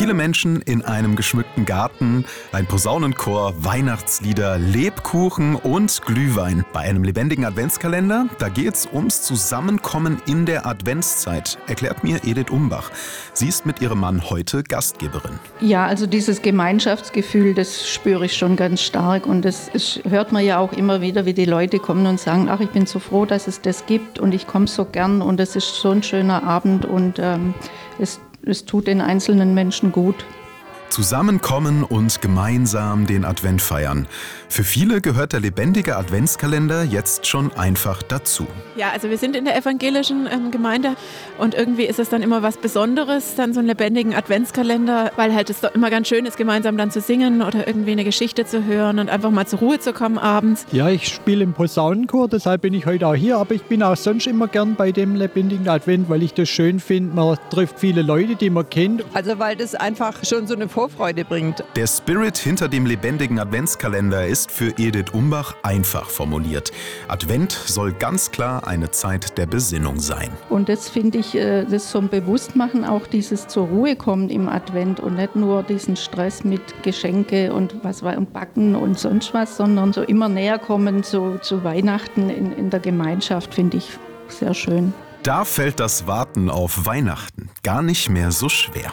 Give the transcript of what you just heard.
Viele Menschen in einem geschmückten Garten, ein Posaunenchor, Weihnachtslieder, Lebkuchen und Glühwein. Bei einem lebendigen Adventskalender, da geht's ums Zusammenkommen in der Adventszeit, erklärt mir Edith Umbach. Sie ist mit ihrem Mann heute Gastgeberin. Ja, also dieses Gemeinschaftsgefühl, das spüre ich schon ganz stark und das ist, hört man ja auch immer wieder, wie die Leute kommen und sagen, ach, ich bin so froh, dass es das gibt und ich komme so gern und es ist so ein schöner Abend und ähm, es, es tut den einzelnen Menschen gut. Zusammenkommen und gemeinsam den Advent feiern. Für viele gehört der lebendige Adventskalender jetzt schon einfach dazu. Ja, also wir sind in der evangelischen ähm, Gemeinde und irgendwie ist es dann immer was Besonderes, dann so einen lebendigen Adventskalender, weil halt es doch immer ganz schön ist, gemeinsam dann zu singen oder irgendwie eine Geschichte zu hören und einfach mal zur Ruhe zu kommen abends. Ja, ich spiele im Posaunenchor, deshalb bin ich heute auch hier, aber ich bin auch sonst immer gern bei dem lebendigen Advent, weil ich das schön finde. Man trifft viele Leute, die man kennt. Also weil das einfach schon so eine Vorfreude bringt. Der Spirit hinter dem lebendigen Adventskalender ist für Edith Umbach einfach formuliert. Advent soll ganz klar eine Zeit der Besinnung sein. Und das finde ich, äh, das zum Bewusstmachen, auch dieses zur Ruhe kommen im Advent und nicht nur diesen Stress mit Geschenke und was war und Backen und sonst was, sondern so immer näher kommen so, zu Weihnachten in, in der Gemeinschaft, finde ich sehr schön. Da fällt das Warten auf Weihnachten gar nicht mehr so schwer.